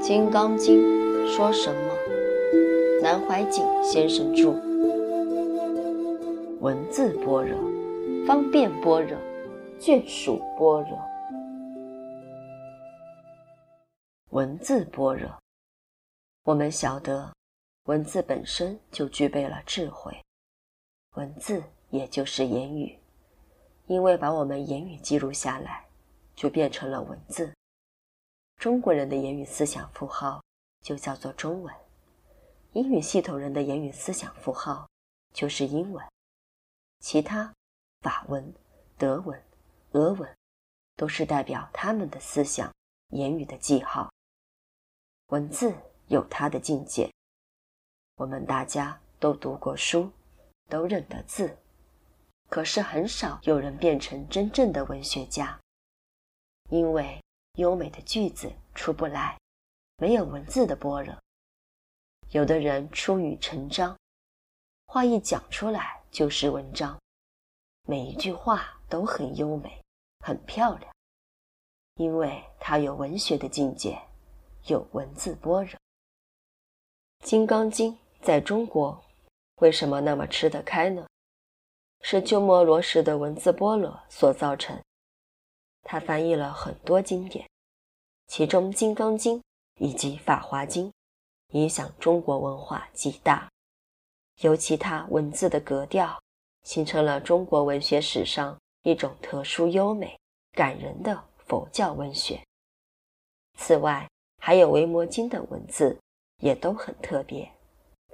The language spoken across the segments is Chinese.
《金刚经》说什么？南怀瑾先生著。文字般若，方便般若，眷属般若。文字般若，我们晓得，文字本身就具备了智慧。文字也就是言语，因为把我们言语记录下来，就变成了文字。中国人的言语思想符号就叫做中文，英语系统人的言语思想符号就是英文，其他法文、德文、俄文都是代表他们的思想言语的记号。文字有它的境界，我们大家都读过书，都认得字，可是很少有人变成真正的文学家，因为。优美的句子出不来，没有文字的波若。有的人出语成章，话一讲出来就是文章，每一句话都很优美，很漂亮，因为它有文学的境界，有文字般若。《金刚经》在中国为什么那么吃得开呢？是鸠摩罗什的文字般若所造成。他翻译了很多经典，其中《金刚经》以及《法华经》影响中国文化极大。尤其他文字的格调，形成了中国文学史上一种特殊优美、感人的佛教文学。此外，还有《维摩经》的文字也都很特别，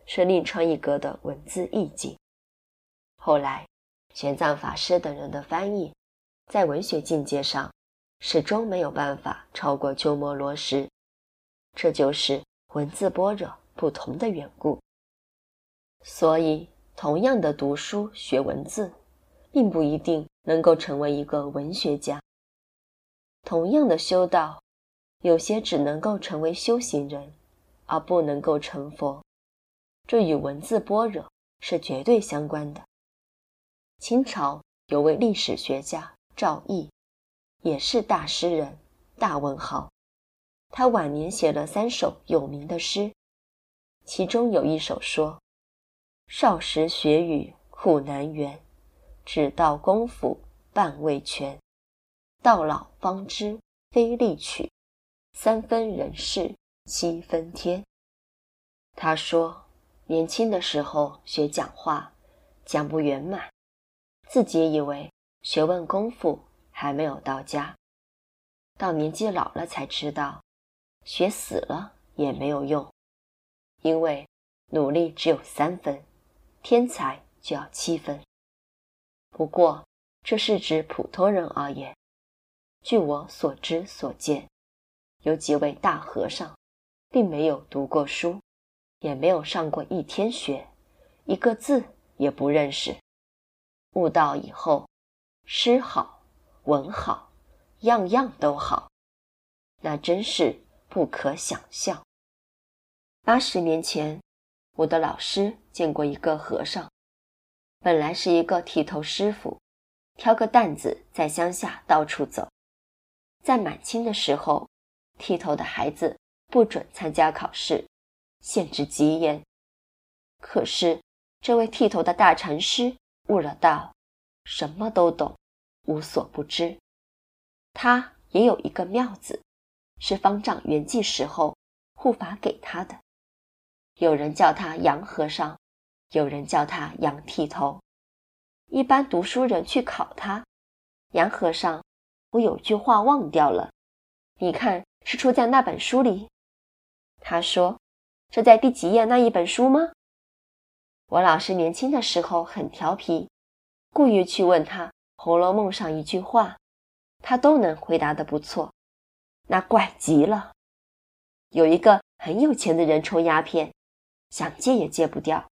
是另创一格的文字意境。后来，玄奘法师等人的翻译。在文学境界上，始终没有办法超过鸠摩罗什，这就是文字般若不同的缘故。所以，同样的读书学文字，并不一定能够成为一个文学家；同样的修道，有些只能够成为修行人，而不能够成佛。这与文字般若是绝对相关的。清朝有位历史学家。赵翼也是大诗人、大文豪。他晚年写了三首有名的诗，其中有一首说：“少时学语苦难圆，只道功夫半未全。到老方知非力取，三分人事七分天。”他说，年轻的时候学讲话，讲不圆满，自己以为。学问功夫还没有到家，到年纪老了才知道，学死了也没有用，因为努力只有三分，天才就要七分。不过这是指普通人而言。据我所知所见，有几位大和尚，并没有读过书，也没有上过一天学，一个字也不认识，悟道以后。诗好，文好，样样都好，那真是不可想象。八十年前，我的老师见过一个和尚，本来是一个剃头师傅，挑个担子在乡下到处走。在满清的时候，剃头的孩子不准参加考试，限制极严。可是这位剃头的大禅师悟了道。什么都懂，无所不知。他也有一个庙子，是方丈圆寂时候护法给他的。有人叫他杨和尚，有人叫他杨剃头。一般读书人去考他，杨和尚，我有句话忘掉了，你看是出在那本书里。他说：“这在第几页那一本书吗？”我老师年轻的时候很调皮。故意去问他《红楼梦》上一句话，他都能回答的不错，那怪极了。有一个很有钱的人抽鸦片，想戒也戒不掉，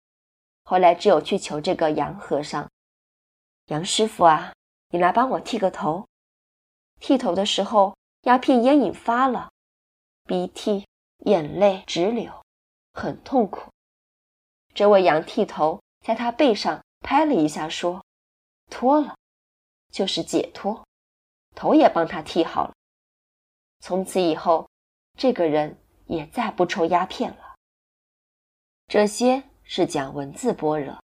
后来只有去求这个杨和尚：“杨师傅啊，你来帮我剃个头。”剃头的时候，鸦片烟瘾发了，鼻涕眼泪直流，很痛苦。这位杨剃头在他背上拍了一下，说。脱了，就是解脱，头也帮他剃好了。从此以后，这个人也再不抽鸦片了。这些是讲文字般若，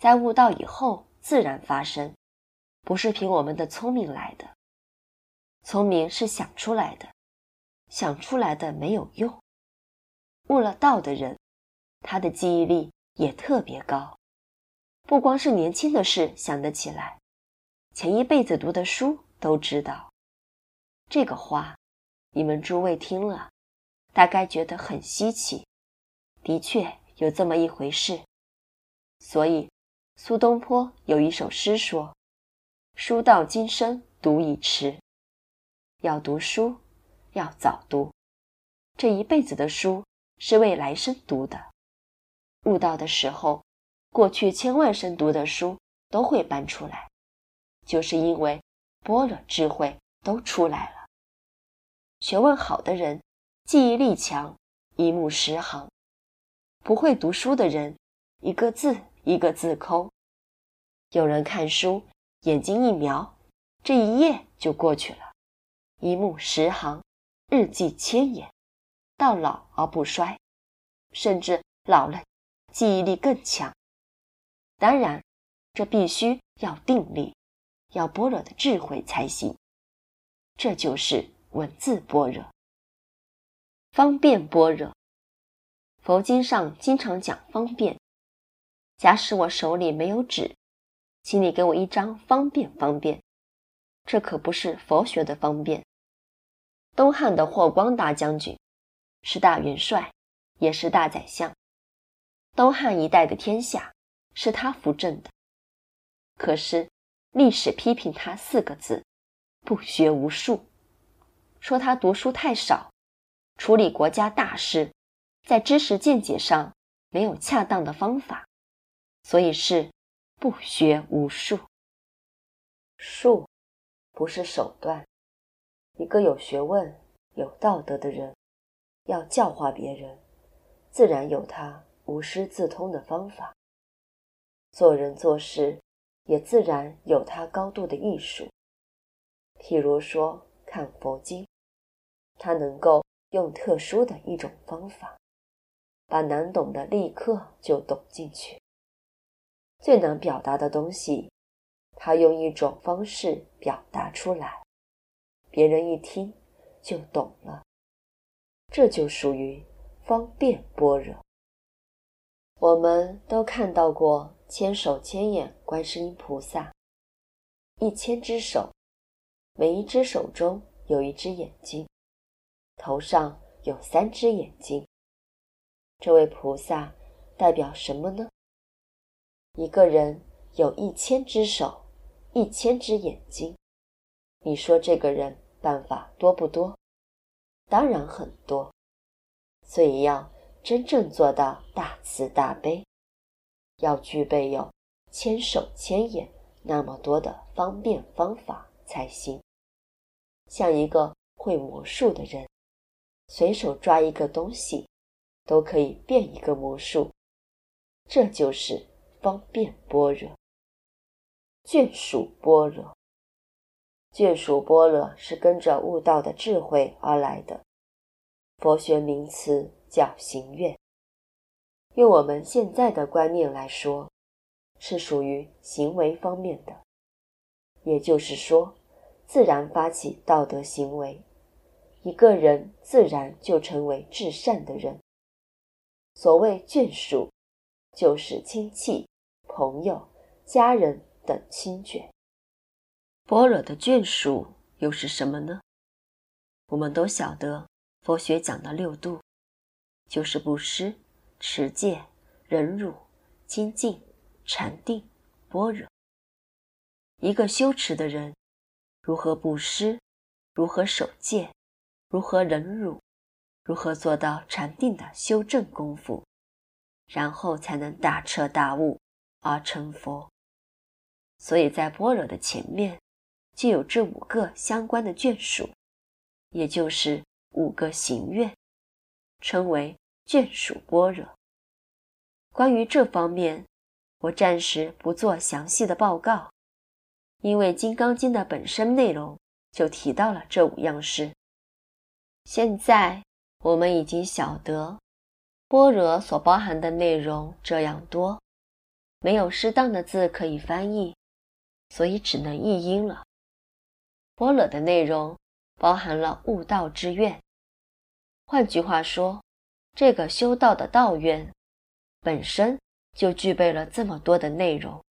在悟道以后自然发生，不是凭我们的聪明来的。聪明是想出来的，想出来的没有用。悟了道的人，他的记忆力也特别高，不光是年轻的事想得起来，前一辈子读的书都知道。这个话，你们诸位听了，大概觉得很稀奇。的确有这么一回事。所以，苏东坡有一首诗说：“书到今生读已迟。”要读书，要早读。这一辈子的书是为来生读的。悟道的时候，过去千万生读的书都会搬出来，就是因为般若智慧都出来了。学问好的人，记忆力强，一目十行；不会读书的人，一个字一个字抠。有人看书，眼睛一瞄，这一页就过去了。一目十行，日记千言，到老而不衰，甚至老了记忆力更强。当然，这必须要定力，要般若的智慧才行。这就是文字般若，方便般若。佛经上经常讲方便。假使我手里没有纸，请你给我一张方便方便。这可不是佛学的方便。东汉的霍光大将军，是大元帅，也是大宰相。东汉一代的天下是他扶正的。可是历史批评他四个字：不学无术，说他读书太少，处理国家大事，在知识见解上没有恰当的方法，所以是不学无术。术不是手段。一个有学问、有道德的人，要教化别人，自然有他无师自通的方法。做人做事，也自然有他高度的艺术。譬如说看佛经，他能够用特殊的一种方法，把难懂的立刻就懂进去。最难表达的东西，他用一种方式表达出来。别人一听就懂了，这就属于方便般若。我们都看到过千手千眼观世音菩萨，一千只手，每一只手中有一只眼睛，头上有三只眼睛。这位菩萨代表什么呢？一个人有一千只手，一千只眼睛，你说这个人？办法多不多？当然很多，所以要真正做到大慈大悲，要具备有千手千眼那么多的方便方法才行。像一个会魔术的人，随手抓一个东西，都可以变一个魔术，这就是方便般若，眷属般若。眷属般若是跟着悟道的智慧而来的，佛学名词叫行愿。用我们现在的观念来说，是属于行为方面的，也就是说，自然发起道德行为，一个人自然就成为至善的人。所谓眷属，就是亲戚、朋友、家人等亲眷。般若的眷属又是什么呢？我们都晓得，佛学讲的六度，就是布施、持戒、忍辱、精进、禅定、般若。一个修持的人，如何布施，如何守戒，如何忍辱，如何做到禅定的修正功夫，然后才能大彻大悟而成佛。所以在般若的前面。就有这五个相关的眷属，也就是五个行愿，称为眷属般若。关于这方面，我暂时不做详细的报告，因为《金刚经》的本身内容就提到了这五样事。现在我们已经晓得，般若所包含的内容这样多，没有适当的字可以翻译，所以只能译音了。般若的内容包含了悟道之愿，换句话说，这个修道的道院本身就具备了这么多的内容。